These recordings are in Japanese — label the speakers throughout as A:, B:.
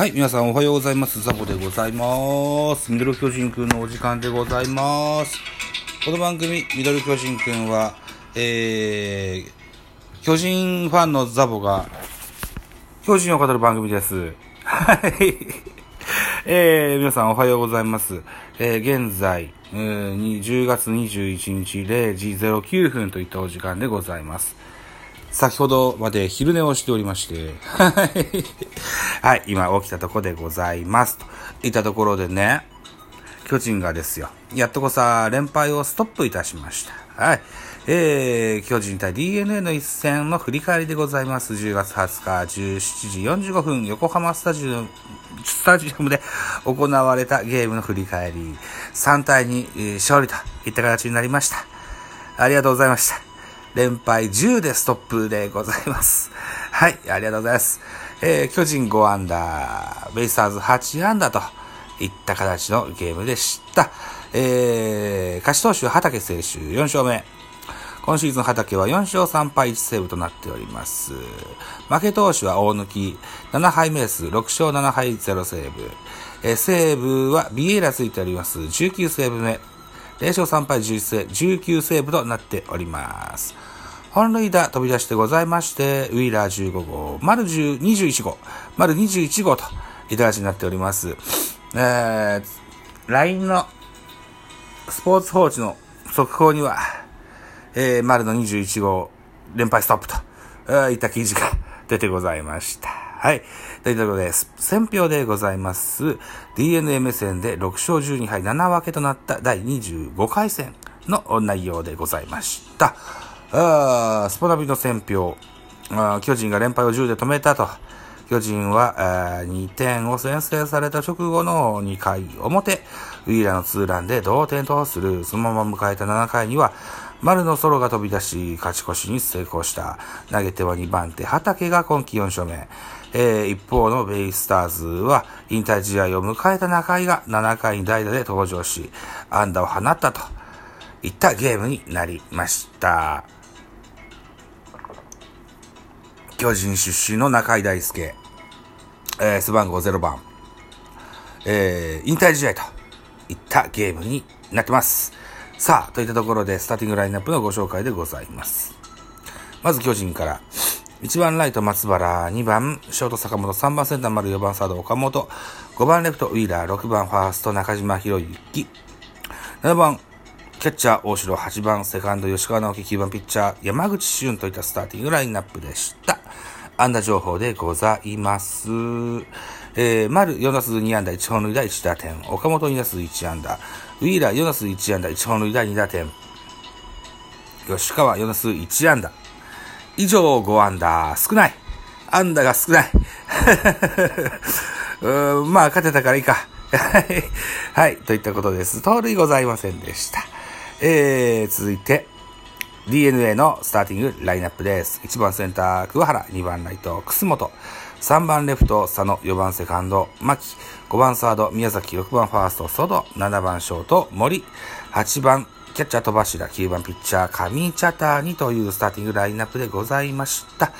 A: はい、皆さんおはようございます。ザボでございます。ミドル巨人くんのお時間でございます。この番組、ミドル巨人くんは、えー、巨人ファンのザボが、巨人を語る番組です。はい。えー、皆さんおはようございます。えー、現在、えー、10月21日0時09分といったお時間でございます。先ほどまで昼寝をしておりまして、はい。はい、今起きたとこでございます。といったところでね、巨人がですよ、やっとこさ、連敗をストップいたしました。はい。えー、巨人対 DNA の一戦の振り返りでございます。10月20日17時45分、横浜スタジオ、スタジアムで行われたゲームの振り返り、3対2、勝利といった形になりました。ありがとうございました。連敗10でストップでございます。はい、ありがとうございます。えー、巨人5アンダー、ベイスターズ8アンダーといった形のゲームでした。えー、勝ち投手畑選手4勝目。今シーズン畑は4勝3敗1セーブとなっております。負け投手は大抜き7敗目です。6勝7敗0セーブ。えー、セーブはビエイラついております。19セーブ目。0勝3敗11セ19セーブとなっております。本塁打飛び出してございまして、ウィーラー15号、丸21号、丸21号といった形になっております。えー、LINE のスポーツ報知の速報には、えー、丸の21号、連敗ストップと、いった記事が出てございました。はい。ということで、選票でございます。DNA 目線で6勝12敗7分けとなった第25回戦の内容でございました。あスポナビの選票、あ巨人が連敗を10で止めたと。巨人は2点を先制された直後の2回表、ウィーラーのツーランで同点とする。そのまま迎えた7回には、丸のソロが飛び出し、勝ち越しに成功した。投げては2番手、畑が今季4勝目。えー一方のベイスターズは、引退試合を迎えた中井が7回に代打で登場し、安打を放ったといったゲームになりました。巨人出身の中井大輔、えー背番号0番、えー引退試合といったゲームになってます。さあ、といったところで、スターティングラインナップのご紹介でございます。まず巨人から、1番ライト松原、2番ショート坂本、3番センター丸、4番サード岡本、5番レフトウィーラー、6番ファースト中島博之、7番キャッチャー大城、8番セカンド吉川直樹、9番ピッチャー山口俊といったスターティングラインナップでした。安打情報でございます。えー、丸4打数2安打1本塁打1打点。岡本2打数1安打。ウィーラー4打数1安打1本塁打2打点。吉川4打数1安打。以上5安打。少ない。安打が少ない。うんまあ、勝てたからいいか。はい。はい。といったことです。盗塁ございませんでした。えー、続いて、DNA のスターティングラインナップです。1番センター、桑原、2番ライト、楠本、3番レフト、佐野、4番セカンド、牧、5番サード、宮崎、6番ファースト、ソド、7番ショート、森、8番キャッチャー戸柱、9番ピッチャー、上茶谷というスターティングラインナップでございました。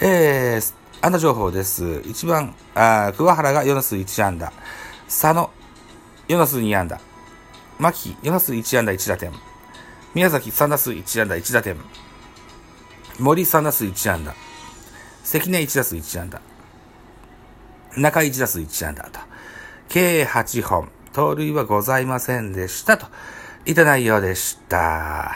A: えー、安打情報です。1番、あ桑原が4打数1安打、佐野、4打数2安打、牧、4打数1安打1打点、宮崎3打数1安打1打点。森3打数1安打。関根1打数1安打。中井1打数1安打と。計8本。盗塁はございませんでした。と。いた内容でした。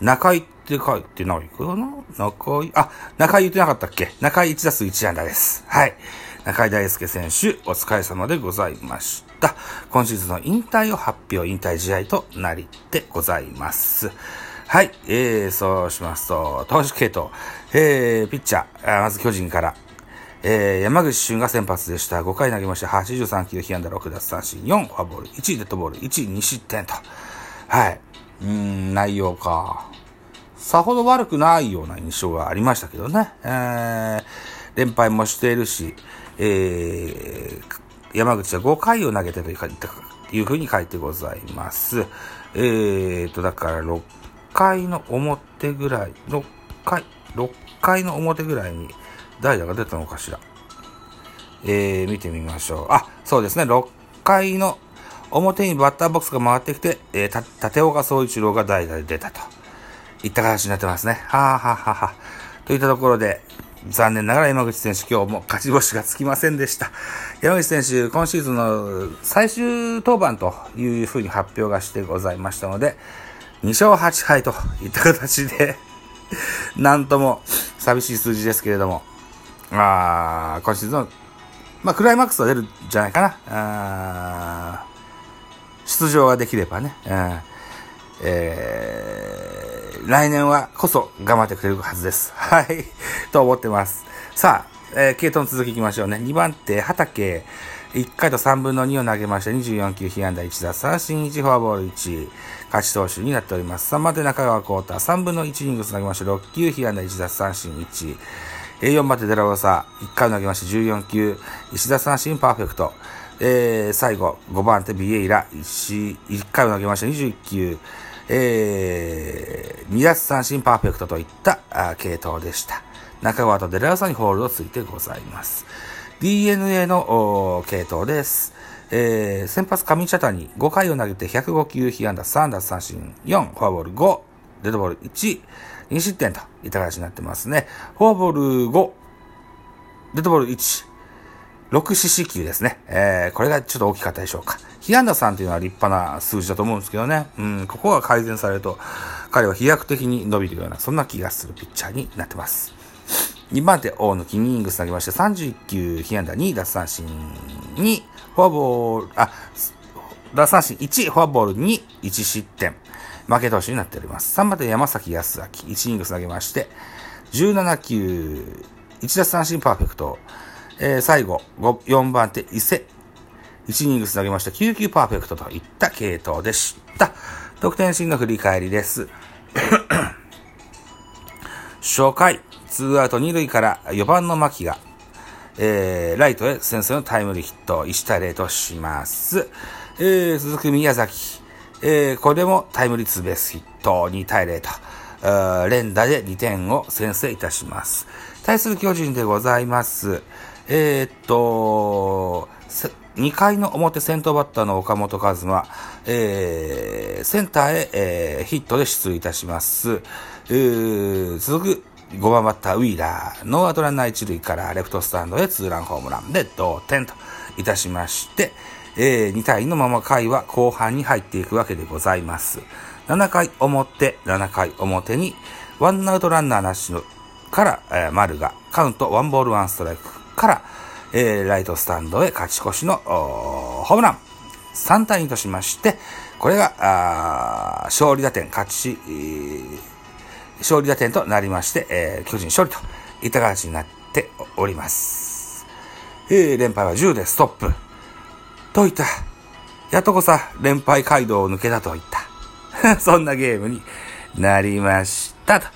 A: 中井って書いてないかな？中井、あ、中井言ってなかったっけ？中井1打数1安打です。はい。中井大輔選手、お疲れ様でございました。今シーズンの引退を発表、引退試合となりってございます。はい。えー、そうしますと、投手系統、えー、ピッチャー、まず巨人から、えー、山口俊が先発でした。5回投げました。83球、被安打6奪三振、4フォアボール、1デッドボール、1、2失点と。はい。うん、内容か。さほど悪くないような印象がありましたけどね。えー、連敗もしているし、えー、山口は5回を投げてというふうに書いてございます。えーと、だから6回の表ぐらい、6回、6回の表ぐらいに代打が出たのかしら。えー、見てみましょう。あ、そうですね、6回の表にバッターボックスが回ってきて、えー、立岡総一郎が代打で出たと。いった形になってますね。はあ、はあははといったところで、残念ながら山口選手今日も勝ち星がつきませんでした。山口選手、今シーズンの最終登板というふうに発表がしてございましたので、2勝8敗といった形で なんとも寂しい数字ですけれども、あ今シーズンの、まあ、クライマックスは出るんじゃないかな。あ出場ができればね、えー、来年はこそ頑張ってくれるはずです。はい。と思ってます。さあ、えー、系統の続きいきましょうね。2番手、畑。1回と3分の2を投げました。24球、被安打1打三振1、フォアボール1、勝ち投手になっております。3番手、中川幸太。3分の1イニングス投げました。6球、被安打1打三振1。4番手、デラロサ。1回投げました。14球、1打三振パーフェクト。えー、最後、5番手、ビエイラ。1, 1回を投げました。21球、えー、2奪三振パーフェクトといったあ系統でした。中川とデラロサにホールドついてございます。DNA の系統です。えー、先発上茶谷5回を投げて105球、被安打3奪三振4、フォアボール5、デッドボール1、2失点といった形になってますね。フォアボール5、デッドボール1、6四死球ですね。えー、これがちょっと大きかったでしょうか。被安打さんというのは立派な数字だと思うんですけどね。うん、ここが改善されると、彼は飛躍的に伸びるような、そんな気がするピッチャーになってます。2番手、大野キイングス投げまして、31球、被安打2、奪三振2、フォアボール、あ、奪三振1、フォアボール2、1失点。負け投手になっております。3番手、山崎康明、1イングス投げまして、17球、1奪三振パーフェクト。えー、最後、4番手、伊勢。1イニングス投げました。9球パーフェクトといった系統でした。得点シーンの振り返りです。初回、ツーアウト2塁から4番の牧が、えー、ライトへ先制のタイムリーヒット、1対0とします。えー、続く宮崎、えー、これもタイムリーツーベースヒット、2対0と、連打で2点を先制いたします。対する巨人でございます。えー、っと、2回の表先頭バッターの岡本和真、えー、センターへ、えー、ヒットで出塁いたします。続く5番バッターウィーラー、ノーアウトランナー1塁からレフトスタンドへツーランホームランで同点といたしまして、えー、2対2のまま回は後半に入っていくわけでございます。7回表、7回表に、ワンアウトランナーなしのから、えー、丸がカウントワンボールワンストライクから、えー、ライトスタンドへ勝ち越しのホームラン。3対2としまして、これが、あ勝利打点、勝ち、勝利打点となりまして、えー、巨人勝利といった形になっております。えー、連敗は10でストップ。といった、やっとこさ、連敗街道を抜けたといった、そんなゲームになりました。と、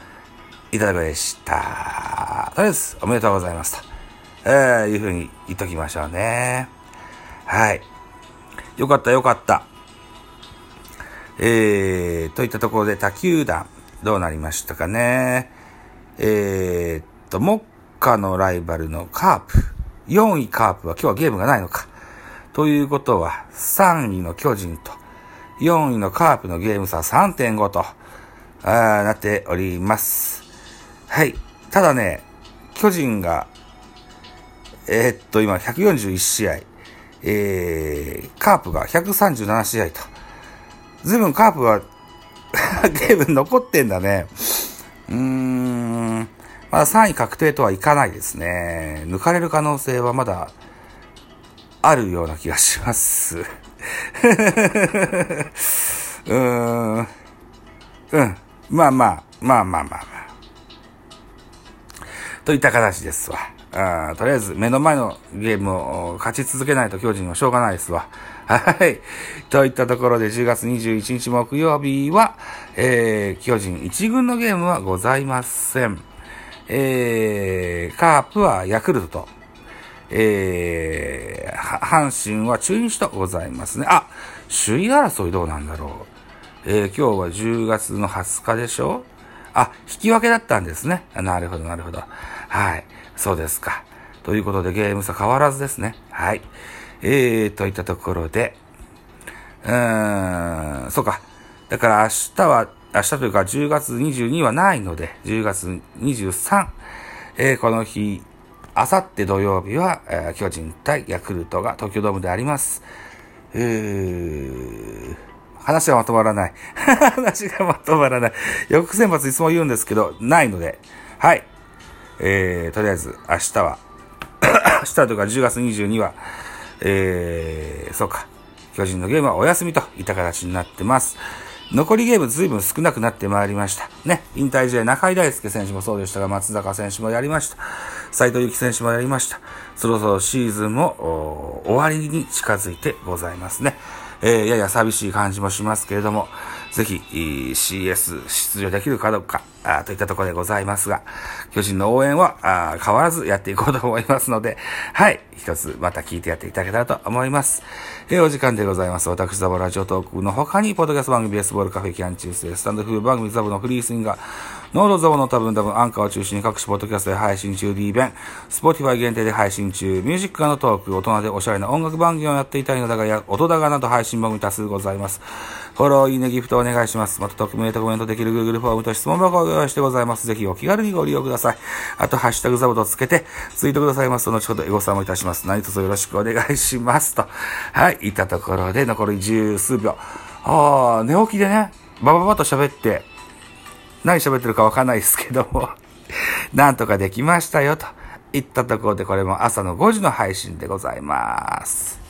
A: いただくでした。とりあえず、おめでとうございます。と、えー、いうふうに言っときましょうね。はい。よかったよかった。えー、といったところで他球団、どうなりましたかね。えー、っと、目下のライバルのカープ。4位カープは今日はゲームがないのか。ということは、3位の巨人と、4位のカープのゲーム差3.5と、あなっております。はい。ただね、巨人が、えー、っと、今141試合、えー、カープが137試合と、ずいぶんカープは ゲーム残ってんだね。うーん。まだ3位確定とはいかないですね。抜かれる可能性はまだあるような気がします。うーん。うん。まあまあ、まあまあまあまあ。といった形ですわ。あとりあえず目の前のゲームを勝ち続けないと巨人はしょうがないですわ。はい。といったところで10月21日木曜日は、えー、巨人1軍のゲームはございません。えー、カープはヤクルトと、えー、阪神は中日とございますね。あ、首位争いどうなんだろう。えー、今日は10月の20日でしょあ、引き分けだったんですね。なるほど、なるほど。はい。そうですか。ということでゲーム差変わらずですね。はい。えー、といったところで、うーん、そうか。だから明日は、明日というか10月22はないので、10月23、えー、この日、あさって土曜日は、えー、巨人対ヤクルトが東京ドームであります。えー、話がまとまらない。話がまとまらない。予告先発いつも言うんですけど、ないので、はい。えー、とりあえず、明日は、明日というか10月22は、えー、そうか、巨人のゲームはお休みといった形になってます。残りゲーム随分少なくなってまいりました。ね。引退試合、中井大輔選手もそうでしたが、松坂選手もやりました。斎藤幸選手もやりました。そろそろシーズンも終わりに近づいてございますね。えー、やや寂しい感じもしますけれども、ぜひ CS 出場できるかどうか、あといったところでございますが、巨人の応援はあ変わらずやっていこうと思いますので、はい、一つまた聞いてやっていただけたらと思います。えー、お時間でございます。私、ザボラジオトークの他に、ポッドキャスト番組ベースボールカフェキャンチュース、スタンドフー番組ザボのフリースインガー、ノードザボの多分多分アンカーを中心に各種ポッドキャストで配信中 D 弁、Spotify 限定で配信中、ミュージックのトーク、大人でおしゃれな音楽番組をやっていたいのだが、や音高など配信番組多数ございます。フォロー、いいね、ギフトお願いします。また、匿名とコメントできる Google フォームと質問箱をご用意してございます。ぜひお気軽にご利用ください。あと、ハッシュタグザボとつけて、ツイートくださいますと、後ほどエゴサもいたします。何卒よろしくお願いします。と。はい、いったところで、残り十数秒。ああ、寝起きでね、バババと喋って、何喋ってるかわかんないですけども なんとかできましたよ、といったところで、これも朝の5時の配信でございます。